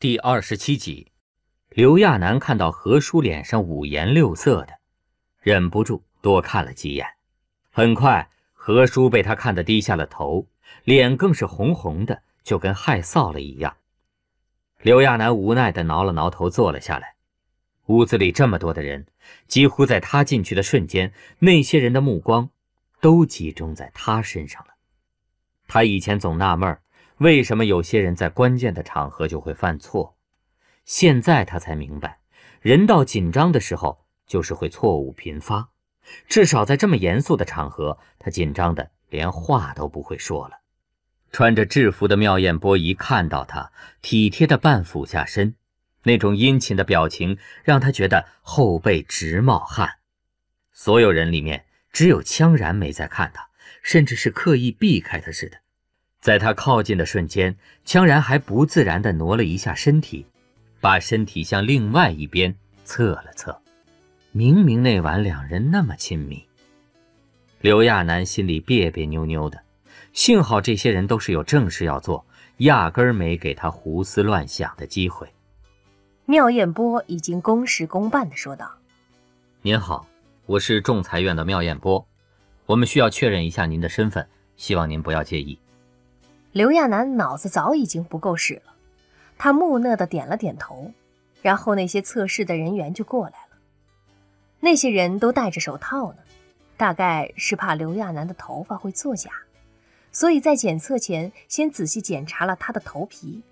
第二十七集，刘亚楠看到何叔脸上五颜六色的，忍不住多看了几眼。很快，何叔被他看得低下了头，脸更是红红的，就跟害臊了一样。刘亚楠无奈地挠了挠头，坐了下来。屋子里这么多的人，几乎在他进去的瞬间，那些人的目光都集中在他身上了。他以前总纳闷儿。为什么有些人在关键的场合就会犯错？现在他才明白，人到紧张的时候就是会错误频发。至少在这么严肃的场合，他紧张的连话都不会说了。穿着制服的妙艳波一看到他，体贴的半俯下身，那种殷勤的表情让他觉得后背直冒汗。所有人里面，只有羌然没在看他，甚至是刻意避开他似的。在他靠近的瞬间，羌然还不自然地挪了一下身体，把身体向另外一边侧了侧。明明那晚两人那么亲密，刘亚楠心里别别扭扭的。幸好这些人都是有正事要做，压根儿没给他胡思乱想的机会。妙艳波已经公事公办地说道：“您好，我是仲裁院的妙艳波，我们需要确认一下您的身份，希望您不要介意。”刘亚楠脑子早已经不够使了，他木讷的点了点头，然后那些测试的人员就过来了。那些人都戴着手套呢，大概是怕刘亚楠的头发会作假，所以在检测前先仔细检查了他的头皮，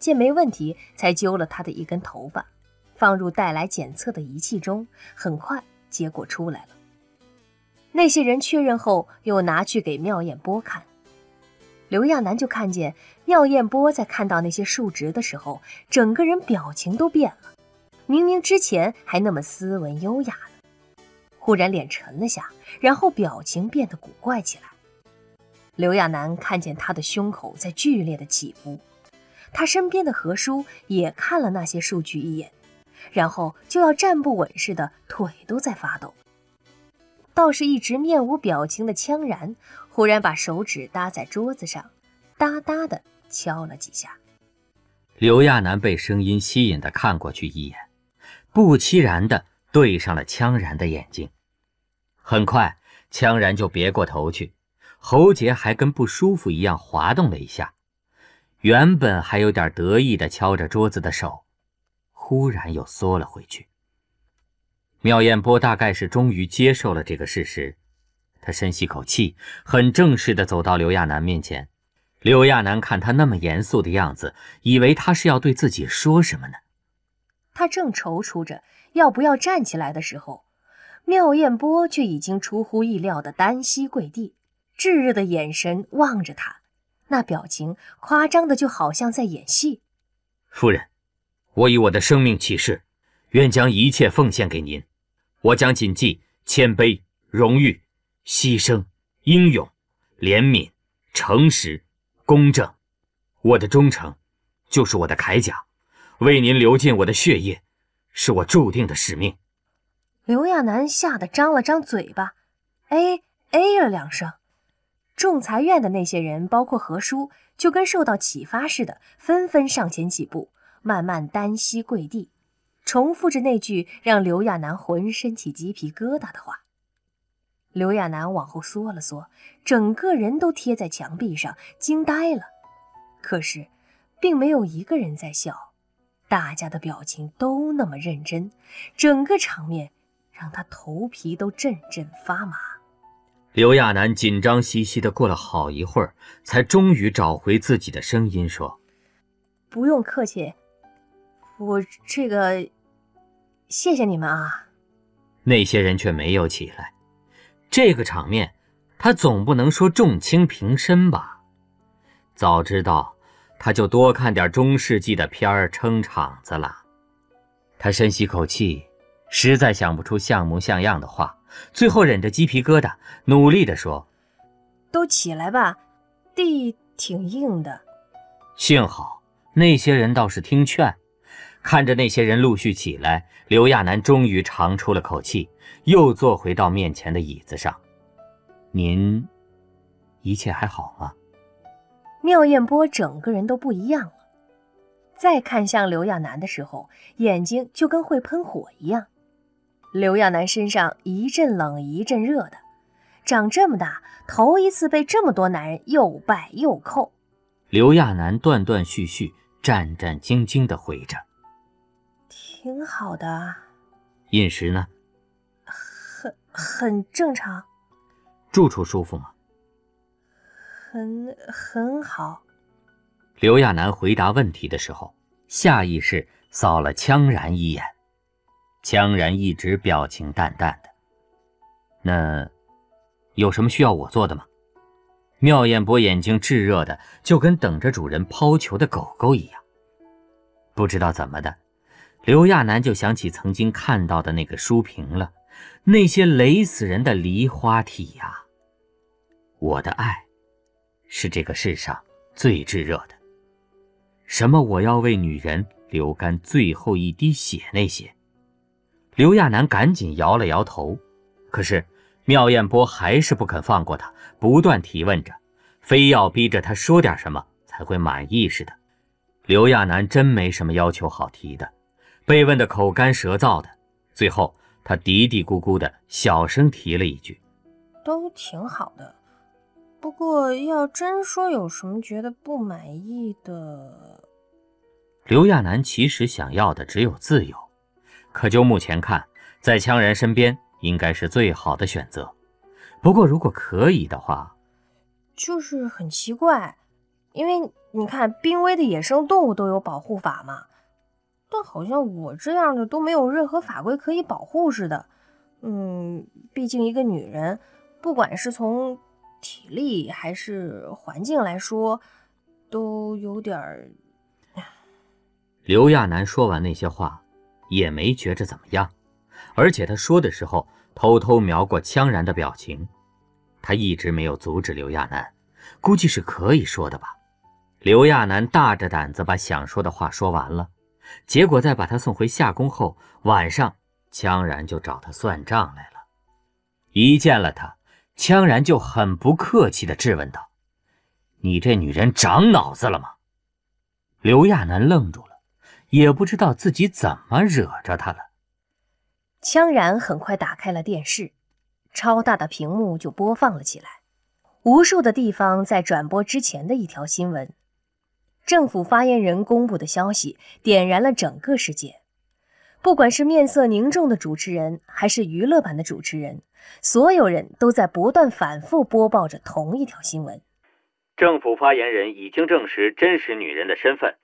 见没问题，才揪了他的一根头发，放入带来检测的仪器中。很快，结果出来了。那些人确认后，又拿去给妙艳波看。刘亚楠就看见妙艳波在看到那些数值的时候，整个人表情都变了。明明之前还那么斯文优雅呢，忽然脸沉了下，然后表情变得古怪起来。刘亚楠看见他的胸口在剧烈的起伏，他身边的何叔也看了那些数据一眼，然后就要站不稳似的，腿都在发抖。倒是一直面无表情的羌然。忽然把手指搭在桌子上，哒哒的敲了几下。刘亚楠被声音吸引的看过去一眼，不期然的对上了羌然的眼睛。很快，羌然就别过头去，喉结还跟不舒服一样滑动了一下。原本还有点得意的敲着桌子的手，忽然又缩了回去。妙艳波大概是终于接受了这个事实。他深吸口气，很正式地走到刘亚楠面前。刘亚楠看他那么严肃的样子，以为他是要对自己说什么呢。他正踌躇着要不要站起来的时候，妙艳波却已经出乎意料的单膝跪地，炙热的眼神望着他，那表情夸张的就好像在演戏。夫人，我以我的生命起誓，愿将一切奉献给您。我将谨记谦卑、荣誉。牺牲、英勇、怜悯、诚实、公正，我的忠诚就是我的铠甲，为您流尽我的血液，是我注定的使命。刘亚楠吓得张了张嘴巴，哎哎了两声。仲裁院的那些人，包括何叔，就跟受到启发似的，纷纷上前几步，慢慢单膝跪地，重复着那句让刘亚楠浑身起鸡皮疙瘩的话。刘亚楠往后缩了缩，整个人都贴在墙壁上，惊呆了。可是，并没有一个人在笑，大家的表情都那么认真，整个场面让他头皮都阵阵发麻。刘亚楠紧张兮兮的过了好一会儿，才终于找回自己的声音，说：“不用客气，我这个，谢谢你们啊。”那些人却没有起来。这个场面，他总不能说重轻平身吧？早知道，他就多看点中世纪的片儿撑场子了。他深吸口气，实在想不出像模像样的话，最后忍着鸡皮疙瘩，努力地说：“都起来吧，地挺硬的。”幸好那些人倒是听劝。看着那些人陆续起来，刘亚楠终于长出了口气，又坐回到面前的椅子上。您，一切还好吗？妙艳波整个人都不一样了。再看向刘亚楠的时候，眼睛就跟会喷火一样。刘亚楠身上一阵冷一阵热的，长这么大头一次被这么多男人又拜又扣。刘亚楠断断续续、战战兢兢地回着：“挺好的。”饮食呢？很很正常。住处舒服吗？很很好。刘亚楠回答问题的时候，下意识扫了羌然一眼。羌然一直表情淡淡的。那有什么需要我做的吗？妙艳波眼睛炙热的，就跟等着主人抛球的狗狗一样。不知道怎么的，刘亚楠就想起曾经看到的那个书评了，那些雷死人的梨花体呀。我的爱，是这个世上最炙热的。什么我要为女人流干最后一滴血那些。刘亚楠赶紧摇了摇头，可是。妙艳波还是不肯放过他，不断提问着，非要逼着他说点什么才会满意似的。刘亚楠真没什么要求好提的，被问得口干舌燥的，最后他嘀嘀咕咕的小声提了一句：“都挺好的，不过要真说有什么觉得不满意的……”刘亚楠其实想要的只有自由，可就目前看，在羌人身边。应该是最好的选择，不过如果可以的话，就是很奇怪，因为你看濒危的野生动物都有保护法嘛，但好像我这样的都没有任何法规可以保护似的。嗯，毕竟一个女人，不管是从体力还是环境来说，都有点。刘亚楠说完那些话，也没觉着怎么样。而且他说的时候，偷偷瞄过羌然的表情。他一直没有阻止刘亚楠，估计是可以说的吧。刘亚楠大着胆子把想说的话说完了，结果在把他送回夏宫后，晚上羌然就找他算账来了。一见了他，羌然就很不客气地质问道：“你这女人长脑子了吗？”刘亚楠愣住了，也不知道自己怎么惹着他了。羌然很快打开了电视，超大的屏幕就播放了起来。无数的地方在转播之前的一条新闻，政府发言人公布的消息点燃了整个世界。不管是面色凝重的主持人，还是娱乐版的主持人，所有人都在不断反复播报着同一条新闻：政府发言人已经证实真实女人的身份，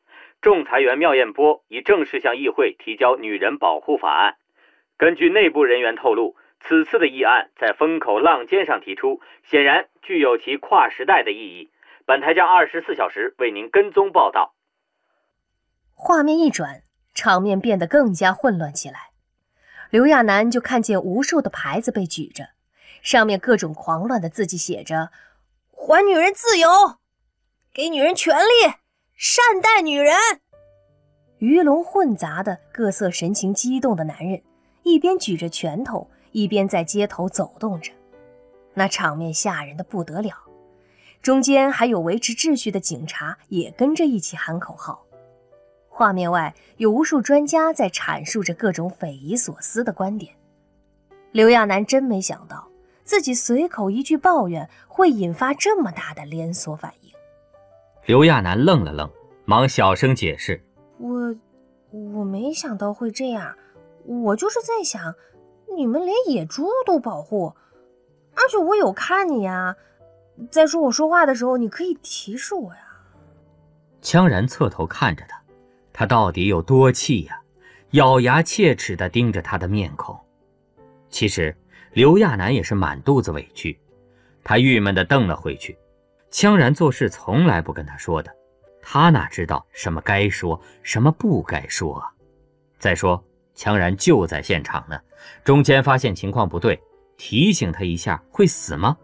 仲裁员妙艳波已正式向议会提交女人保护法案。根据内部人员透露，此次的议案在风口浪尖上提出，显然具有其跨时代的意义。本台将二十四小时为您跟踪报道。画面一转，场面变得更加混乱起来。刘亚楠就看见无数的牌子被举着，上面各种狂乱的字迹写着：“还女人自由，给女人权利，善待女人。”鱼龙混杂的各色神情激动的男人。一边举着拳头，一边在街头走动着，那场面吓人的不得了。中间还有维持秩序的警察也跟着一起喊口号。画面外有无数专家在阐述着各种匪夷所思的观点。刘亚楠真没想到，自己随口一句抱怨会引发这么大的连锁反应。刘亚楠愣了愣，忙小声解释：“我，我没想到会这样。”我就是在想，你们连野猪都保护，而且我有看你呀。再说我说话的时候，你可以提示我呀。羌然侧头看着他，他到底有多气呀？咬牙切齿地盯着他的面孔。其实刘亚楠也是满肚子委屈，他郁闷地瞪了回去。羌然做事从来不跟他说的，他哪知道什么该说，什么不该说啊？再说。羌然就在现场呢，中间发现情况不对，提醒他一下会死吗？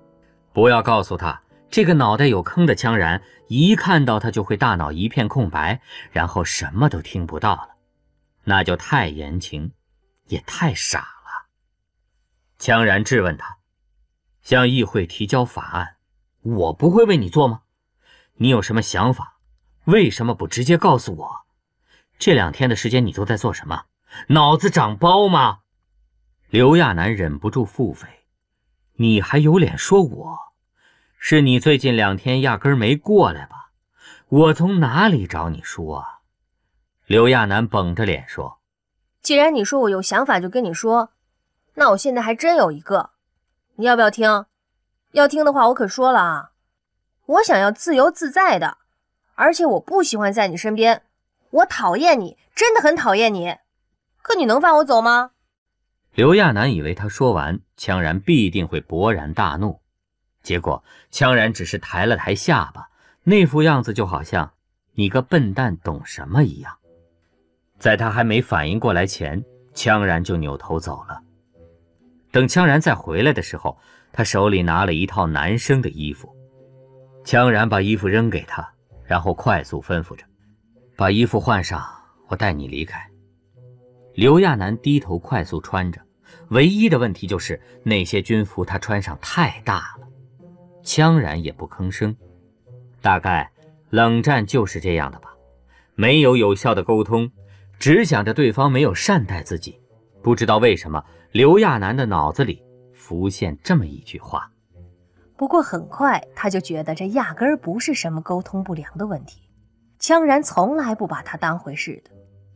不要告诉他，这个脑袋有坑的羌然一看到他就会大脑一片空白，然后什么都听不到了，那就太言情，也太傻了。羌然质问他，向议会提交法案，我不会为你做吗？你有什么想法？为什么不直接告诉我？这两天的时间你都在做什么？脑子长包吗？刘亚楠忍不住腹诽：“你还有脸说我？是你最近两天压根没过来吧？我从哪里找你说啊？”刘亚楠绷着脸说：“既然你说我有想法就跟你说，那我现在还真有一个，你要不要听？要听的话，我可说了啊，我想要自由自在的，而且我不喜欢在你身边，我讨厌你，真的很讨厌你。可你能放我走吗？”刘亚楠以为他说完，羌然必定会勃然大怒，结果羌然只是抬了抬下巴，那副样子就好像你个笨蛋懂什么一样。在他还没反应过来前，羌然就扭头走了。等羌然再回来的时候，他手里拿了一套男生的衣服。羌然把衣服扔给他，然后快速吩咐着：“把衣服换上，我带你离开。”刘亚楠低头快速穿着，唯一的问题就是那些军服他穿上太大了。羌然也不吭声，大概冷战就是这样的吧，没有有效的沟通，只想着对方没有善待自己。不知道为什么，刘亚楠的脑子里浮现这么一句话。不过很快他就觉得这压根儿不是什么沟通不良的问题，羌然从来不把他当回事的，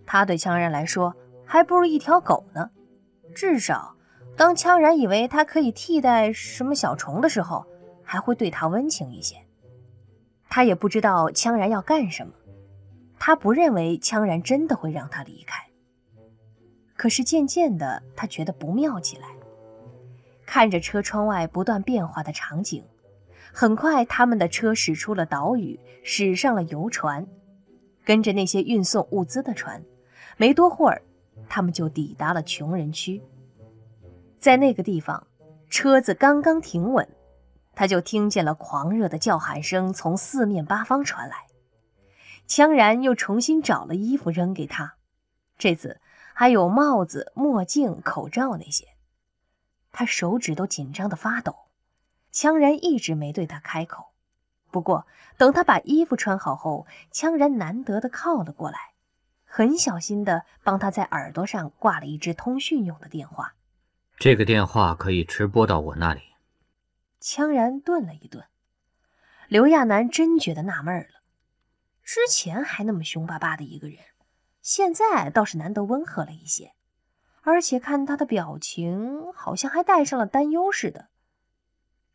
他对羌然来说。还不如一条狗呢。至少，当羌然以为他可以替代什么小虫的时候，还会对他温情一些。他也不知道羌然要干什么，他不认为羌然真的会让他离开。可是渐渐的，他觉得不妙起来。看着车窗外不断变化的场景，很快他们的车驶出了岛屿，驶上了游船，跟着那些运送物资的船。没多会儿。他们就抵达了穷人区，在那个地方，车子刚刚停稳，他就听见了狂热的叫喊声从四面八方传来。羌然又重新找了衣服扔给他，这次还有帽子、墨镜、口罩那些。他手指都紧张的发抖。羌然一直没对他开口，不过等他把衣服穿好后，羌然难得的靠了过来。很小心地帮他在耳朵上挂了一只通讯用的电话。这个电话可以直拨到我那里。羌然顿了一顿，刘亚楠真觉得纳闷了。之前还那么凶巴巴的一个人，现在倒是难得温和了一些，而且看他的表情，好像还带上了担忧似的。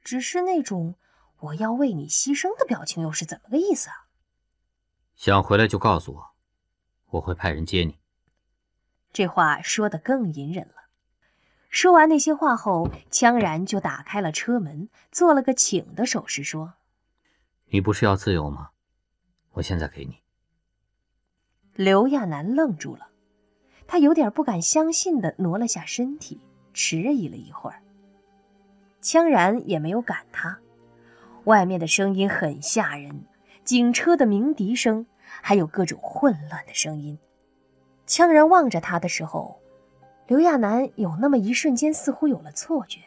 只是那种我要为你牺牲的表情，又是怎么个意思啊？想回来就告诉我。我会派人接你。这话说的更隐忍了。说完那些话后，羌然就打开了车门，做了个请的手势，说：“你不是要自由吗？我现在给你。”刘亚楠愣住了，他有点不敢相信的挪了下身体，迟疑了一会儿。羌然也没有赶他。外面的声音很吓人，警车的鸣笛声。还有各种混乱的声音。羌然望着他的时候，刘亚楠有那么一瞬间似乎有了错觉，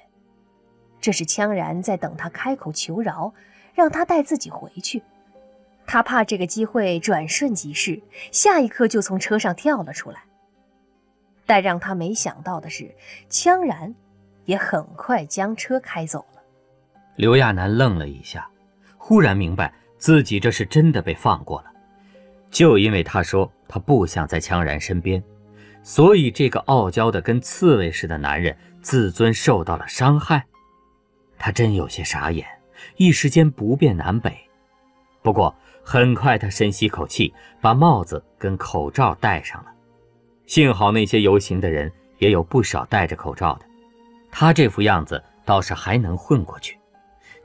这是羌然在等他开口求饶，让他带自己回去。他怕这个机会转瞬即逝，下一刻就从车上跳了出来。但让他没想到的是，羌然也很快将车开走了。刘亚楠愣了一下，忽然明白自己这是真的被放过了。就因为他说他不想在羌然身边，所以这个傲娇的跟刺猬似的男人自尊受到了伤害。他真有些傻眼，一时间不辨南北。不过很快他深吸口气，把帽子跟口罩戴上了。幸好那些游行的人也有不少戴着口罩的，他这副样子倒是还能混过去，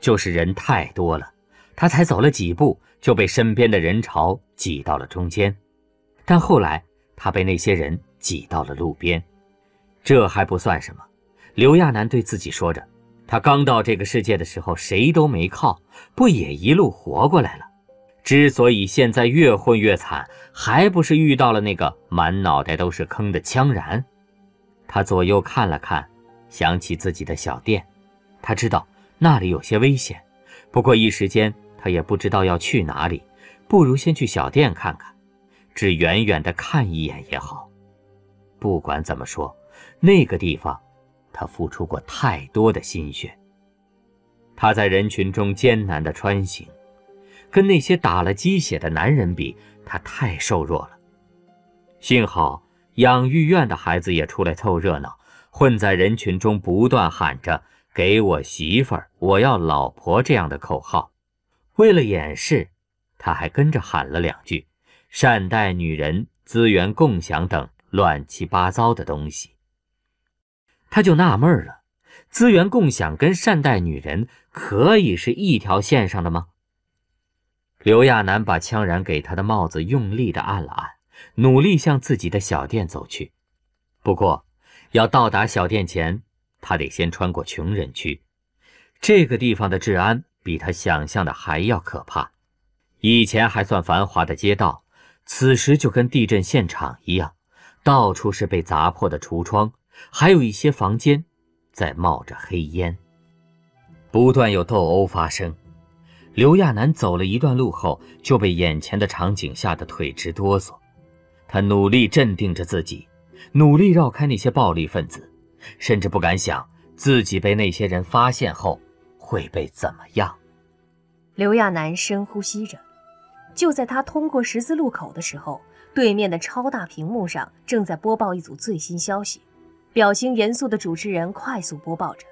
就是人太多了。他才走了几步，就被身边的人潮挤到了中间。但后来，他被那些人挤到了路边。这还不算什么，刘亚楠对自己说着：“他刚到这个世界的时候，谁都没靠，不也一路活过来了？之所以现在越混越惨，还不是遇到了那个满脑袋都是坑的羌然？”他左右看了看，想起自己的小店，他知道那里有些危险，不过一时间。也不知道要去哪里，不如先去小店看看。只远远的看一眼也好。不管怎么说，那个地方，他付出过太多的心血。他在人群中艰难的穿行，跟那些打了鸡血的男人比，他太瘦弱了。幸好养育院的孩子也出来凑热闹，混在人群中不断喊着“给我媳妇儿，我要老婆”这样的口号。为了掩饰，他还跟着喊了两句“善待女人，资源共享”等乱七八糟的东西。他就纳闷了。资源共享跟善待女人可以是一条线上的吗？刘亚楠把枪然给他的帽子用力的按了按，努力向自己的小店走去。不过，要到达小店前，他得先穿过穷人区。这个地方的治安比他想象的还要可怕。以前还算繁华的街道，此时就跟地震现场一样，到处是被砸破的橱窗，还有一些房间。在冒着黑烟，不断有斗殴发生。刘亚楠走了一段路后，就被眼前的场景吓得腿直哆嗦。他努力镇定着自己，努力绕开那些暴力分子，甚至不敢想自己被那些人发现后会被怎么样。刘亚楠深呼吸着，就在他通过十字路口的时候，对面的超大屏幕上正在播报一组最新消息。表情严肃的主持人快速播报着：“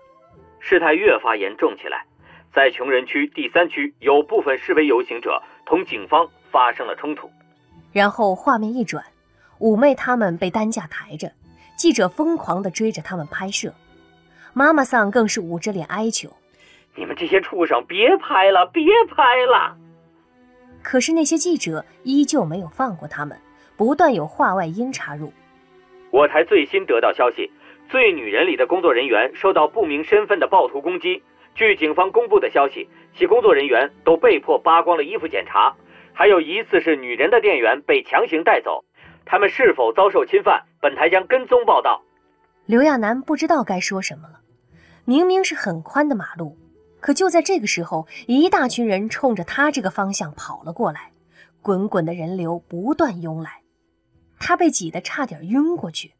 事态越发严重起来，在穷人区第三区有部分示威游行者同警方发生了冲突。”然后画面一转，五妹他们被担架抬着，记者疯狂地追着他们拍摄。妈妈桑更是捂着脸哀求：“你们这些畜生，别拍了，别拍了！”可是那些记者依旧没有放过他们，不断有话外音插入。我台最新得到消息，醉女人里的工作人员受到不明身份的暴徒攻击。据警方公布的消息，其工作人员都被迫扒光了衣服检查，还有疑似是女人的店员被强行带走。他们是否遭受侵犯？本台将跟踪报道。刘亚楠不知道该说什么了。明明是很宽的马路，可就在这个时候，一大群人冲着他这个方向跑了过来，滚滚的人流不断涌来。他被挤得差点晕过去，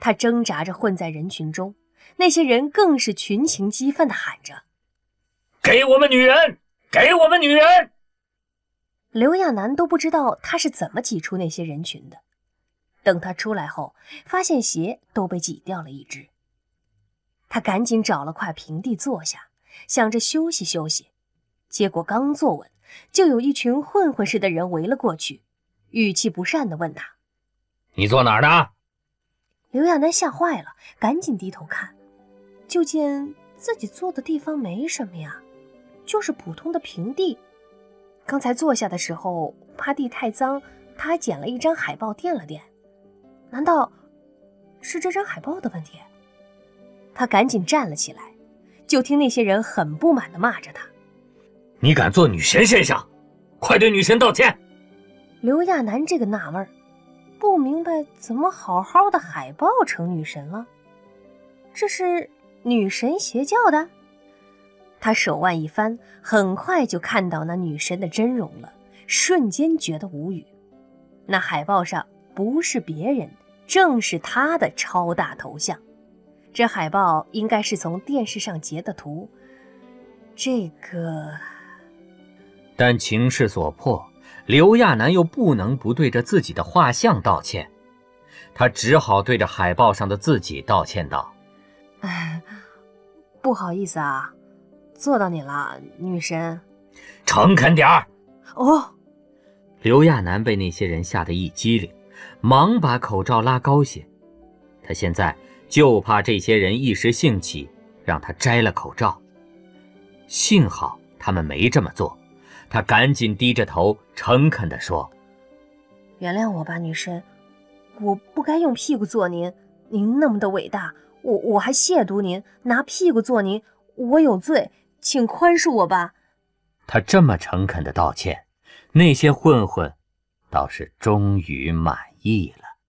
他挣扎着混在人群中，那些人更是群情激愤地喊着：“给我们女人，给我们女人！”刘亚楠都不知道他是怎么挤出那些人群的。等他出来后，发现鞋都被挤掉了一只。他赶紧找了块平地坐下，想着休息休息，结果刚坐稳，就有一群混混似的人围了过去，语气不善地问他。你坐哪儿呢？刘亚楠吓坏了，赶紧低头看，就见自己坐的地方没什么呀，就是普通的平地。刚才坐下的时候，怕地太脏，他还捡了一张海报垫了垫。难道是这张海报的问题？他赶紧站了起来，就听那些人很不满地骂着他：“你敢做女神现象，快对女神道歉！”刘亚楠这个纳闷儿。不明白怎么好好的海报成女神了？这是女神邪教的？他手腕一翻，很快就看到那女神的真容了，瞬间觉得无语。那海报上不是别人，正是他的超大头像。这海报应该是从电视上截的图。这个，但情势所迫。刘亚楠又不能不对着自己的画像道歉，他只好对着海报上的自己道歉道：“哎，不好意思啊，做到你了，女神。诚恳点儿。”哦，刘亚楠被那些人吓得一激灵，忙把口罩拉高些。他现在就怕这些人一时兴起让他摘了口罩。幸好他们没这么做。他赶紧低着头，诚恳地说：“原谅我吧，女神，我不该用屁股坐您。您那么的伟大，我我还亵渎您，拿屁股坐您，我有罪，请宽恕我吧。”他这么诚恳的道歉，那些混混倒是终于满意了。